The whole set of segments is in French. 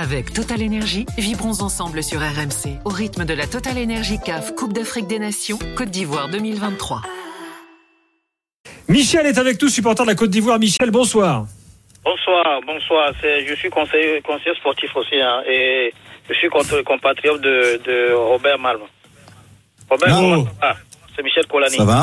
Avec Total Énergie, vibrons ensemble sur RMC au rythme de la Total Énergie CAF Coupe d'Afrique des Nations Côte d'Ivoire 2023. Michel est avec nous, supporter de la Côte d'Ivoire. Michel, bonsoir. Bonsoir, bonsoir. Je suis conseiller, conseiller sportif aussi hein, et je suis compatriote de, de Robert Malm. Robert, Oh. ah, c'est Michel Colani. Ça va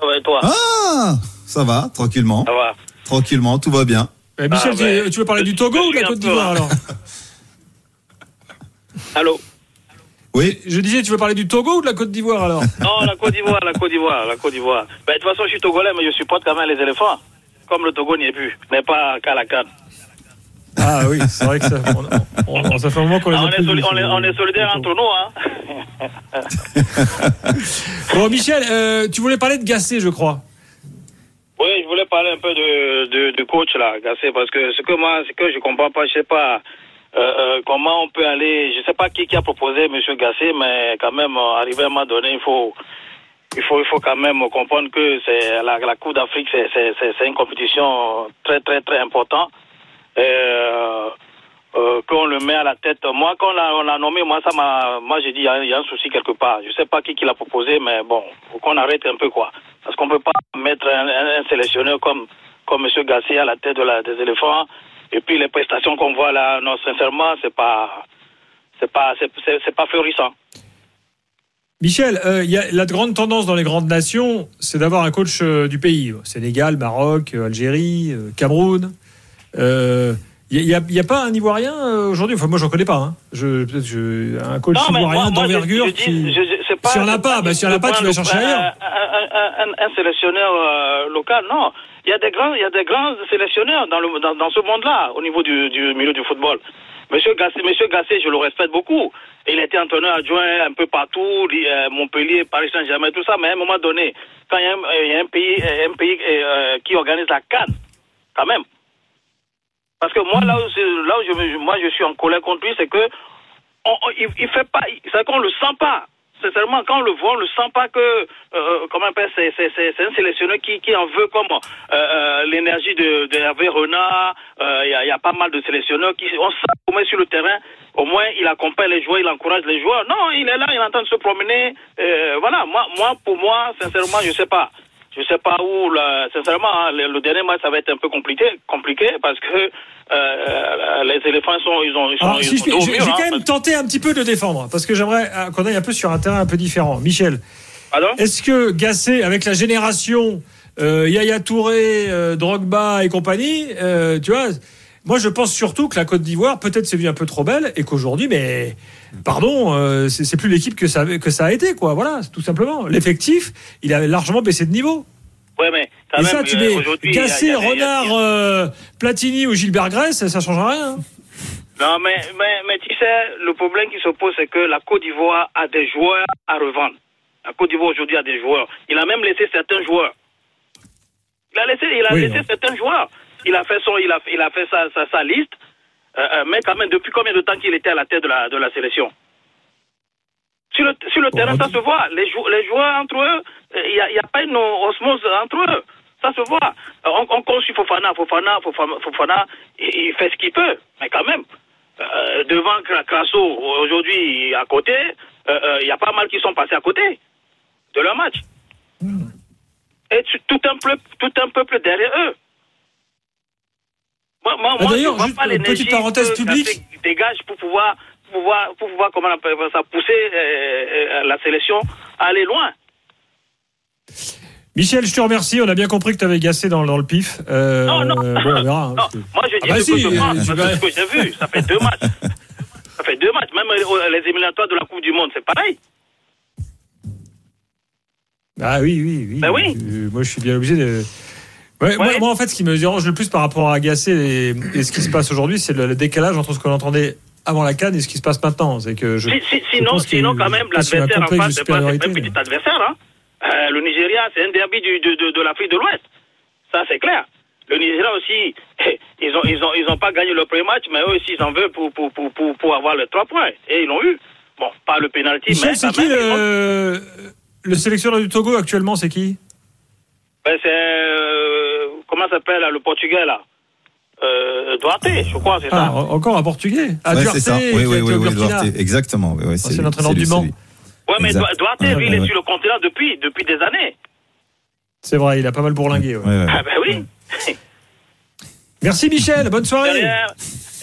Ça va et toi? Ah Ça va, tranquillement. Ça va. Tranquillement, tout va bien. Eh, Michel, Ah, tu- veux parler du Togo ou de la Côte d'Ivoire alors? Allô Oui, Je disais, tu veux parler du Togo ou de la Côte d'Ivoire alors Non, la Côte d'Ivoire, la Côte d'Ivoire, la Côte d'Ivoire. Ben, de toute façon, je suis togolais, mais je supporte quand même les éléphants. Comme le Togo n'y est plus, mais pas qu'à la canne. Ah oui, c'est vrai que ça, on, on- ça fait un moment qu'on les Ah, a on, est soli- on, est, on est solidaires entre nous, hein. Bon, Michel, euh, tu voulais parler de Gassé, je crois. Oui, je voulais parler un peu de, de, de coach là, Gassé, parce que ce que moi, ce que je comprends pas, je sais pas euh, euh, comment on peut aller, je sais pas qui, qui a proposé Monsieur Gassé, mais quand même, euh, arrivé à un moment donné, il faut, il faut, il faut quand même comprendre que c'est la, Coupe d'Afrique, c'est, c'est, c'est, une compétition très, très, très importante. Qu'on le met à la tête. Moi, quand on l'a, nommé, moi, ça m'a, moi, j'ai dit, il y, a- un souci quelque part. Je sais pas qui, qui l'a proposé, mais bon, faut qu'on arrête un peu, quoi. Parce qu'on peut pas mettre un, sélectionneur comme, comme Monsieur Gassé à la tête de la, des éléphants. Et puis, les prestations qu'on voit là, non, sincèrement, c'est pas, c'est pas, c'est, pas florissant. Michel, euh, il y a la grande tendance dans les grandes nations, c'est d'avoir un coach euh, du pays. Sénégal, Maroc, euh, Algérie, Cameroun. Il n'y a, il y a pas un Ivoirien aujourd'hui? Enfin, moi, j'en connais pas. Hein. Je, je- un coach Non, ivoirien je- d'envergure je qui. Pas- Si on n'a c'est pas, bah, si on pas, tu vas chercher ailleurs. Un, un- un- un sélectionneur euh, local, non. Il y a des grands, il y a des grands sélectionneurs dans, le, dans, dans ce monde-là, au niveau du, du milieu du football. Monsieur Gassé, Monsieur Gassé, je le respecte beaucoup. Il était entraîneur adjoint un peu partout, euh, Montpellier, Paris Saint-Germain, tout ça. Mais à un moment donné, quand il y a un, y a un pays, un pays euh, qui organise la Cannes, quand même. Parce que moi, là où, là où je, moi, je suis en colère contre lui, c'est que on- on- il, il fait pas, c'est qu'on le sent pas. Sincèrement, quand on le voit, on le sent pas que, euh, comment c'est, un sélectionneur qui, en veut comme euh, euh, l'énergie de, de Renard. Il y, a, pas mal de sélectionneurs qui, on sent moins sur le terrain, au moins il accompagne les joueurs, il encourage les joueurs. Non, il est là, il est en train de se promener. Voilà, moi, moi, pour moi, sincèrement, je sais pas. Je sais pas où, là, sincèrement, hein, le, le dernier match, ça va être un peu compliqué, compliqué parce que euh, les éléphants sont, ils ont, ils sont, si je, sont vais hein, quand même tenter un petit peu de défendre, parce que j'aimerais euh, qu'on aille un peu sur un terrain un peu différent. Michel, Pardon? est-ce que Gassé, avec la génération euh, Yaya Touré, euh, Drogba et compagnie, euh, tu vois, moi je pense surtout que la Côte d'Ivoire, peut-être c'est vu un peu trop belle, et qu'aujourd'hui, mais pardon, euh, c'est plus l'équipe que ça, que ça a été, quoi. Voilà, tout simplement. L'effectif, il a largement baissé de niveau. Ouais, mais quand et même, ça, tu euh, mets a- Renard, euh, Platini ou Gilbert Grèce, ça, ça change rien. hein. Non, mais, mais, mais tu sais, le problème qui se pose, c'est que la Côte d'Ivoire a des joueurs à revendre. La Côte d'Ivoire aujourd'hui a des joueurs. Il a même laissé certains joueurs. Il a laissé, il a Oui, laissé non. certains joueurs. Il a fait son, il a, il a fait sa, sa, sa liste. Euh, euh, mais quand même, depuis combien de temps qu'il était à la tête de la, de la sélection? Sur le, sur le Bon, terrain, ça se voit. Les, jou- les joueurs entre eux, euh, il n'y a, pas une osmose entre eux. Ça se voit. On, on compte sur Fofana, Fofana, Fofana, Fofana il, il fait ce qu'il peut. Mais quand même, euh, devant Cra- Crasso, aujourd'hui, à côté, euh, il y a pas mal qui sont passés à côté de leur match. Et tu- tout un, peuple, tout un peuple derrière eux. Moi, moi, Ah, moi, je d'ailleurs, juste pas petite parenthèse que publique. Dégage pour pouvoir, pour pouvoir, pour pouvoir comment on appelle ça, pousser euh, euh, la sélection à aller loin. Michel, je te remercie. On a bien compris que tu avais gassé dans, dans le pif. Euh, Non, non. bon, on verra. hein, Non, moi je dis Ah bah si, que je pense, parce tu que j'ai vu, ça fait deux matchs. Ça fait deux matchs. Même les éliminatoires de la Coupe du Monde, c'est pareil. Ah oui, oui, oui. Ben oui. Euh, moi, je suis bien obligé de. Ouais, Moi, Ouais. moi, en fait, ce qui me dérange le plus par rapport à Gassé et, et ce qui se passe aujourd'hui, c'est le, le décalage entre ce qu'on entendait avant la canne et ce qui se passe maintenant. C'est que je. Si- si- je sinon, sinon, quand même, l'adversaire en face, c'est pas, un petit adversaire. Hein. Euh, le Nigeria, c'est un derby du- de, de, de l'Afrique de l'Ouest. Ça, c'est clair. Le Nigeria aussi, ils ont, ils ont, ils ont pas gagné le premier match, mais eux aussi, ils en veulent pour, pour, pour, pour, pour avoir les trois points. Et ils l'ont eu. Bon, pas le pénalty, mais c'est qui ont- le, le sélectionneur du Togo actuellement C'est qui? Ben, c'est, euh, comment s'appelle, le Portugais, là euh, Duarte, je crois, c'est Ah, ça. en- encore un portugais. Ah, Ouais, Duarte, c'est ça. Oui, oui, oui, oui. Duarte. Exactement. Oui, oui, c'est l'entraîneur du Mans. Ouais, mais Duarte, Ouais, il ouais, est ouais. sur le continent depuis, depuis des années. C'est vrai, il a pas mal bourlingué. ouais. Ouais, ouais. Ah ben oui. Merci Michel, bonne soirée. Derrière,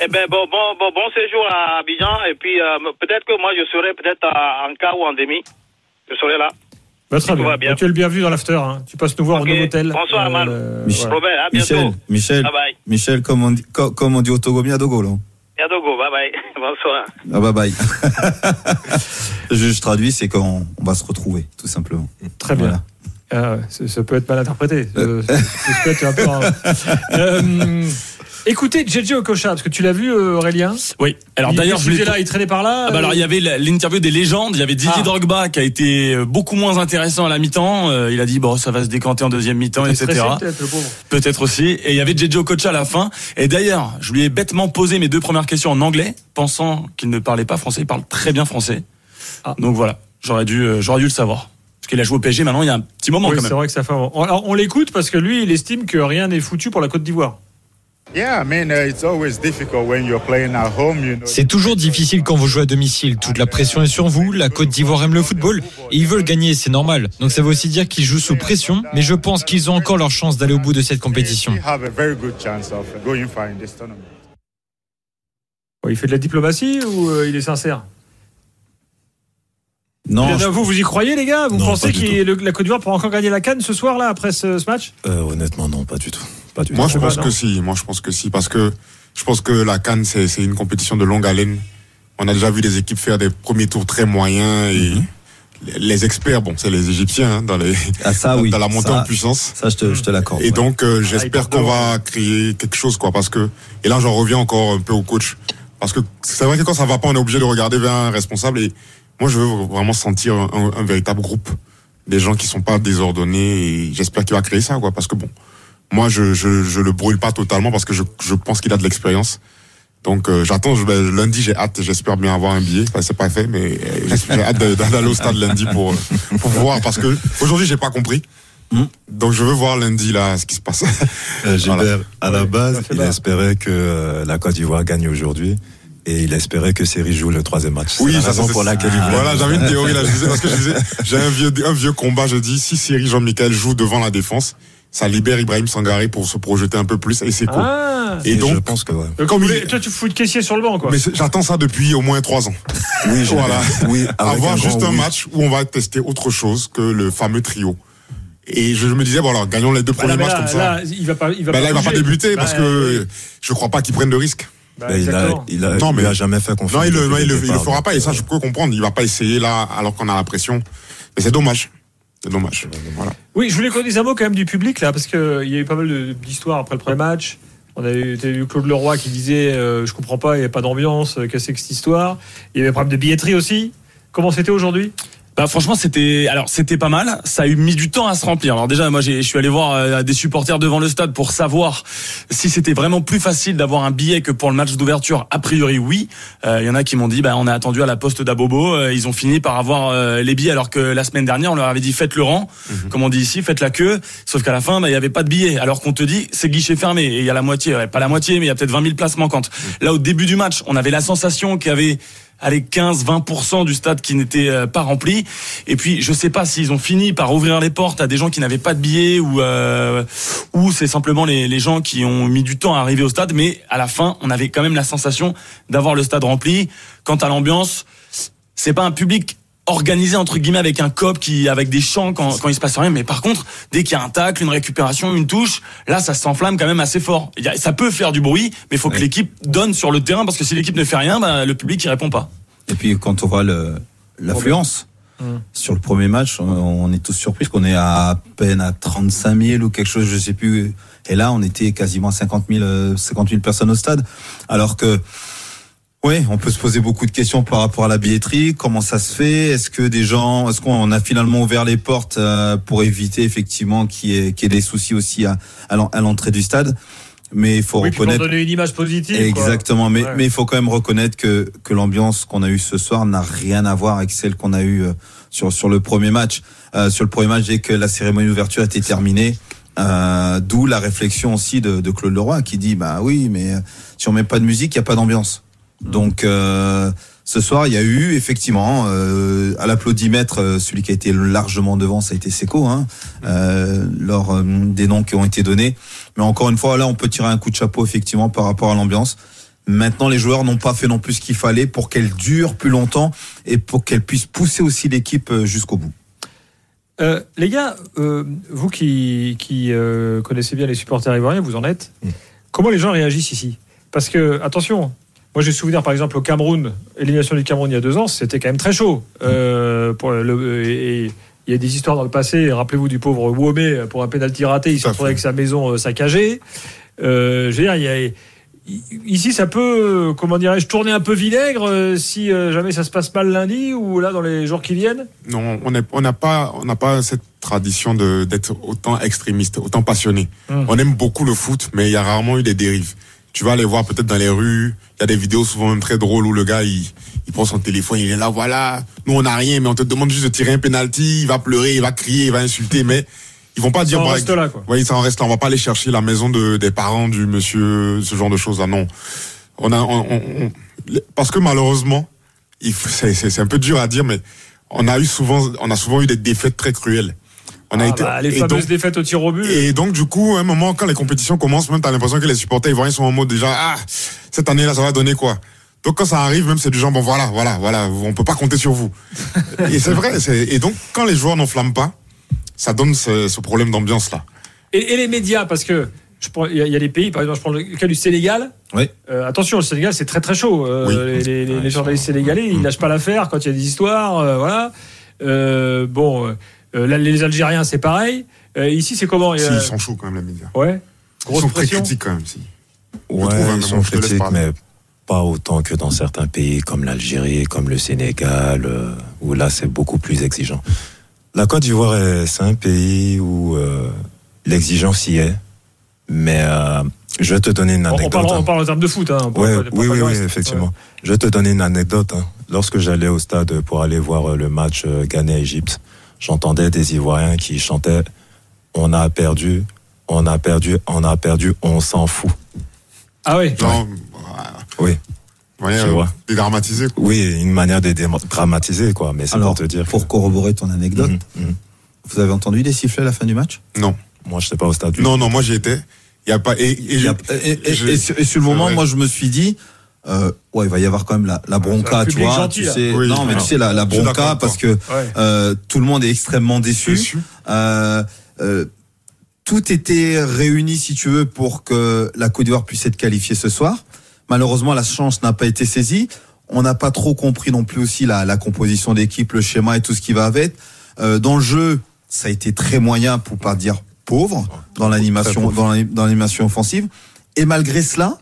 eh ben bon, bon, bon, bon séjour à Abidjan et puis euh, peut-être que moi je serai peut-être à- en quart ou en demi. Je serai là. Bah, très bien. bien. Bah, tu es le bienvenu dans l'after. hein. Tu passes nous voir Ok. au nouveau hôtel. Bonsoir, Amal. Michel. voilà. Robert, à bientôt. Michel, Michel, Bye bye. Michel, comme on dit, co- comme on dit au Togo, bien Dogo, là. Yadogo, bye bye. Bonsoir. Ah, bye bye. je, je traduis, c'est qu'on on va se retrouver, tout simplement. Très bien. Voilà. Ah, ouais, ça, peut être mal interprété. Euh, ça peut être un peu Euh, écoutez, JJ Okocha, parce que tu l'as vu, euh, Aurélien Oui. Alors Il- d'ailleurs, il je voulais là, il traînait par là. Ah bah alors euh, il y avait l'interview des légendes, il y avait Didier Ah. Drogba qui a été euh, beaucoup moins intéressant à la mi-temps. Il a dit bon ça va se décanter en deuxième mi-temps, etc. peut-être. Peut-être aussi. Et il y avait Jejo Kocha à la fin. Et d'ailleurs, je lui ai bêtement posé mes deux premières questions en anglais, pensant qu'il ne parlait pas français. Il parle très bien français. Ah. Donc voilà, j'aurais dû, j'aurais dû le savoir. Parce qu'il a joué au PSG maintenant il y a un petit moment Oui, quand c'est même. vrai que ça fait. Alors, on l'écoute parce que lui, il estime que rien n'est foutu pour la Côte d'Ivoire. C'est toujours difficile quand vous jouez à domicile. Toute la pression est sur vous. La Côte d'Ivoire aime le football et ils veulent gagner, c'est normal. Donc ça veut aussi dire qu'ils jouent sous pression, mais je pense qu'ils ont encore leur chance d'aller au bout de cette compétition. Uh. Bon, il fait de la diplomatie ou euh, il est sincère? Non, Vous, vous y croyez, les gars? Vous Non, pensez que la Côte d'Ivoire pourra encore gagner la canne ce soir, là, après ce, ce match? Euh, honnêtement, non, pas du tout. Pas Moi, je pense que si. Moi, je pense que si. Parce que je pense que la Cannes, c'est c'est une compétition de longue haleine. On a déjà vu des équipes faire des premiers tours très moyens et Mhm. les- les experts, bon, c'est les Égyptiens hein, dans, les, Ah, ça, oui. dans la montée Ça- en puissance. Ça, je te, je te l'accorde. Et ouais. donc, euh, Ah, j'espère qu'on va créer quelque chose, quoi. Parce que, et là, j'en reviens encore un peu au coach. Parce que c'est vrai que quand ça va pas, on est obligé de regarder vers un responsable. Et moi, je veux vraiment sentir un, un- un véritable groupe. Des gens qui sont pas désordonnés. Et j'espère qu'il va créer ça, quoi. Parce que bon, moi, je, je, je le brûle pas totalement parce que je, je pense qu'il a de l'expérience. Donc, euh, j'attends, je, ben, lundi, j'ai hâte, j'espère bien avoir un billet. Enfin, c'est pas fait, mais euh, j'ai hâte d'aller au stade lundi pour, euh, pour voir. Parce que aujourd'hui, j'ai pas compris. Hmm. Donc, je veux voir lundi, là, ce qui se passe. Euh, Gilbert, Voilà. à la base, il espérait que euh, la Côte d'Ivoire gagne aujourd'hui. Et il espérait que Série joue le troisième match. Oui, C'est la ça, raison c'est- pour laquelle il voulait- Voilà, j'avais une théorie là, je disais, parce que je disais, j'ai un vieux, un vieux combat, je dis, si Cyril Jean-Michel joue devant la défense, ça libère Ibrahim Sangaré pour se projeter un peu plus et c'est cool. Ah Et Et donc, je pense que ouais. Donc, comme il- voulez- Toi, tu fous de caissier sur le banc, quoi. mais j'attends ça depuis au moins trois ans. Oui, Voilà. oui, Avoir un juste grand un oui. match où on va tester autre chose que le fameux trio. Et je me disais, bon alors, gagnons les deux Bah, premiers là, matchs là, comme ça. là, il va pas, il va Ben pas là, il va pas bouger. débuter parce Bah, que je crois pas qu'il prenne de risque. bah, Ben, il a, il a, Non, il mais- lui a jamais fait confiance. Non, il, le- depuis il, le- le il le fera pas et ça, euh, je peux comprendre. Il va pas essayer là alors qu'on a la pression. Mais c'est dommage. C'est dommage. Oui, je voulais qu'on dise un mot quand même du public là, parce qu'il y a eu pas mal d'histoires après le premier match. On a eu Claude Leroy qui disait euh, Je comprends pas, il n'y a pas d'ambiance, euh, qu'est-ce que c'est que cette histoire? Il y avait un problème de billetterie aussi. Comment c'était aujourd'hui? Bah franchement c'était alors c'était pas mal. Ça a eu mis du temps à se remplir. Alors déjà moi j'ai- je suis allé voir euh, des supporters devant le stade pour savoir si c'était vraiment plus facile d'avoir un billet que pour le match d'ouverture. A priori oui. Euh, Il y en a qui m'ont dit bah on a attendu à la poste d'Abobo. Euh, ils ont fini par avoir euh, les billets alors que la semaine dernière on leur avait dit faites le rang, comme on dit ici, faites la queue. Sauf qu'à la fin bah, il y avait pas de billets. Alors qu'on te dit c'est guichet fermé et il y a la moitié, ouais, pas la moitié mais il y a peut-être 20 000 places manquantes. Là au début du match on avait la sensation qu'il y avait allez 15-20% du stade qui n'était euh, pas rempli. Et puis je sais pas s'ils ont fini par ouvrir les portes à des gens qui n'avaient pas de billets ou euh, ou c'est simplement les, les gens qui ont mis du temps à arriver au stade. Mais à la fin, on avait quand même la sensation d'avoir le stade rempli. Quant à l'ambiance, c'est pas un public organisé entre guillemets avec un cop qui avec des chants quand, quand il se passe rien mais par contre dès qu'il y a un tacle une récupération une touche là ça s'enflamme quand même assez fort Il y a- ça peut faire du bruit mais il faut que Ouais. l'équipe donne sur le terrain parce que si l'équipe ne fait rien bah, le public il répond pas Et puis quand on voit le- l'affluence Hum. sur le premier match, on, est tous surpris qu'on est à peine à 35 000 ou quelque chose, je sais plus. Et là, on était quasiment à 50 000, euh, 50 000 personnes au stade. Alors que, oui, on peut se poser beaucoup de questions par rapport à la billetterie. Comment ça se fait? Est-ce que des gens, est-ce qu'on a finalement ouvert les portes euh, pour éviter effectivement qu'il y, ait- qu'il y ait des soucis aussi à, à l'en- à l'entrée du stade? Mais il faut Oui, reconnaître. donner une image positive. quoi. Exactement, mais Ouais. mais il faut quand même reconnaître que que l'ambiance qu'on a eue ce soir n'a rien à voir avec celle qu'on a eue euh, sur sur le premier match. Euh, sur le premier match, dès que la cérémonie d'ouverture a été terminée, Euh, D'où la réflexion aussi de, de Claude Leroy qui dit bah oui, mais si on met pas de musique, il y a pas d'ambiance. Donc euh, ce soir, il y a eu effectivement euh, à l'applaudimètre, euh, celui qui a été largement devant, ça a été Seco, hein, euh, lors des noms qui ont été donnés. Mais encore une fois, là, on peut tirer un coup de chapeau effectivement par rapport à l'ambiance. Maintenant, les joueurs n'ont pas fait non plus ce qu'il fallait pour qu'elle dure plus longtemps et pour qu'elle puisse pousser aussi l'équipe jusqu'au bout. Euh, les gars, euh, vous qui, qui euh, connaissez bien les supporters ivoiriens, vous en êtes. Comment les gens réagissent ici? Parce que, attention, moi j'ai souvenir par exemple au Cameroun, élimination du Cameroun il y a deux ans, c'était quand même très chaud. Euh, pour le, et, et il y a des histoires dans le passé, rappelez-vous du pauvre Womé pour un pénalty raté, il se retrouvait avec sa maison euh, saccagée. Euh, je veux dire, il y a. Ici, ça peut, euh, comment dirais-je, tourner un peu vinaigre euh, si euh, jamais ça se passe mal lundi ou là dans les jours qui viennent? Non, on n'a pas, on n'a pas cette tradition d'être autant extrémiste, autant passionné. Hum. On aime beaucoup le foot, mais il y a rarement eu des dérives. Tu vas aller voir peut-être dans les rues. Il y a des vidéos souvent même très drôles où le gars il, il prend son téléphone, il est là, voilà. Nous on n'a rien, mais on te demande juste de tirer un penalty. Il va pleurer, il va crier, il va insulter, mais ils vont pas dire. en bah, reste là, quoi. Oui, ça en reste là. On va pas aller chercher la maison de, des parents du monsieur, ce genre de choses. là non. On a, on, on- on- parce que malheureusement, c'est un peu dur à dire, mais on a eu souvent, on a souvent eu des défaites très cruelles. On a Ah, été, bah, les et fameuses donc- défaites au tir au but. et donc, du coup, à un moment, quand les compétitions commencent, même, t'as l'impression que les supporters ivoiriens sont en mode déjà, ah, cette année-là, ça va donner quoi? Donc, quand ça arrive, même, c'est du genre, bon, voilà, voilà, voilà, on peut pas compter sur vous. et c'est vrai, c'est, et donc, quand les joueurs n'enflamment pas, ça donne ce, ce problème d'ambiance-là. Et, et les médias, parce que il y, a- il y a des pays, par exemple, je prends le cas du Sénégal. Oui. Euh, attention, le Sénégal, c'est très très chaud. Euh, Oui. les, les- les journalistes sénégalais, ils lâchent pas l'affaire quand il y a des histoires. euh, voilà. Euh, bon, euh, là, les Algériens, c'est pareil. Euh, ici, c'est comment Si, ils sont chauds quand même, les médias. Ouais. Ils sont très pression. critiques quand même, si. Ouais, trouve, hein, ils sont critiques, mais pas autant que dans certains pays comme l'Algérie, comme le Sénégal, euh, où là c'est beaucoup plus exigeant. La Côte d'Ivoire, est- c'est un pays où euh, l'exigence y est, mais euh, je vais te donner une On, on anecdote. parle, hein. on parle en termes de foot. Hein, Ouais, pas- oui, oui, oui, effectivement. Je vais te donner une anecdote. hein. Lorsque j'allais au stade pour aller voir euh, le match euh, Ghana-Égypte, j'entendais des Ivoiriens qui chantaient On a perdu, on a perdu, on a perdu, on s'en fout. Ah oui. Genre, Oui, ouais, Je euh, vois. dédramatisé, quoi. oui, une manière de dramatiser, quoi. Mais c'est Alors, pour te dire. pour que- corroborer ton anecdote, Mhm, mhm. vous avez entendu des sifflets à la fin du match? Non. Moi, je n'étais pas au stade. du Non, non, moi j'y étais. Il y a pas, et, et Il y je- a- et, et- je- et sur, le moment, vrai. moi, je me suis dit, euh, ouais, il va y avoir quand même la, la bronca, tu vois. gentil, tu là. sais, Oui, non, mais alors, tu sais, la, la bronca, parce que Ouais. euh, tout le monde est extrêmement déçu. Déçu. Euh, euh, tout était réuni, si tu veux, pour que la Côte d'Ivoire puisse être qualifiée ce soir. Malheureusement, la chance n'a pas été saisie. On n'a pas trop compris non plus aussi la, la composition d'équipe, le schéma et tout ce qui va avec. Euh, dans le jeu, ça a été très moyen, pour pas dire pauvre, dans l'animation, dans l'ani- dans l'animation offensive. Et malgré cela,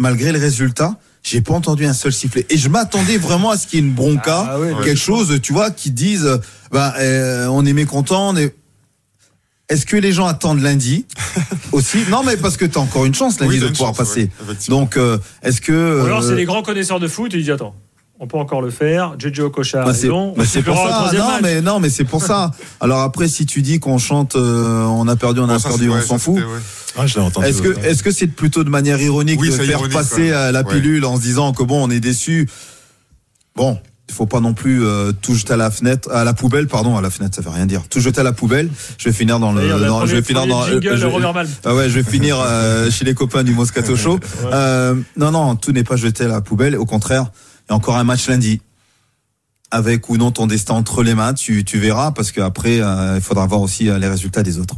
malgré le résultat, j'ai pas entendu un seul sifflet. Et je m'attendais vraiment à ce qu'il y ait une bronca, Ah ouais, quelque chose, tu vois, qui dise, bah, euh, on est mécontent, on est. Est-ce que les gens attendent lundi aussi? Non, mais parce que tu as encore une chance lundi Oui, de t'as pouvoir chance, passer. ouais. Donc, euh, est-ce que Ou alors, c'est euh, les grands connaisseurs de foot. Et ils disent Attends, on peut encore le faire. Jejo Okocha a bah, c'est raison. bah, on c'est pour sifflera au ça. Non, match. mais non, mais c'est pour ça. Alors après, si tu dis qu'on chante, euh, on a perdu, on a Bon, ça, perdu, on s'en fout. Ouais. Ah, je l'ai entendu. Est-ce que est-ce que c'est plutôt de manière ironique Oui, de faire ironique, passer ouais. euh, la Ouais. pilule en se disant que bon, on est déçu. Bon, il faut pas non plus euh, tout jeter à la fenêtre, à la poubelle, pardon, à la fenêtre, ça veut rien dire. Tout jeter à la poubelle. Je vais finir dans le, dans- je vais finir dans, jingle, euh, je- ah ouais, je vais finir euh, chez les copains du Moscato Show. Euh, non, non, tout n'est pas jeté à la poubelle. Au contraire, il y a encore un match lundi. Avec ou non ton destin entre les mains, tu, tu verras, parce qu'après, euh, il faudra voir aussi euh, les résultats des autres.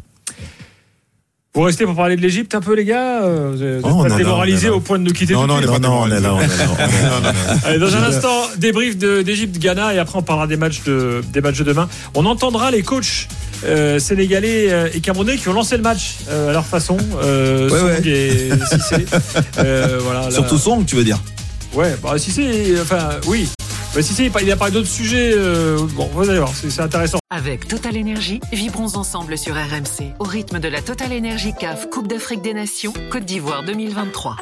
Vous restez pour parler de l'Égypte un peu, les gars Euh, Vous êtes Oh, pas démoralisés au point de nous quitter Non, non, Non, non, on est là, on est là. on est là. Allez, dans un instant, débrief de- d'Égypte-Ghana et après on parlera des matchs de, des matchs de demain. On entendra les coachs euh, sénégalais euh, et camerounais qui ont lancé le match euh, à leur façon. Euh, Ouais, Song ouais. et Cissé. Euh, voilà, là- Surtout Song, tu veux dire Ouais, bah Cissé, enfin oui. Cissé, il a- il a parlé d'autres sujets. euh, bon, vous allez voir, c'est intéressant. Avec Total Énergie, vibrons ensemble sur RMC au rythme de la Total Énergie CAF Coupe d'Afrique des Nations Côte d'Ivoire 2023.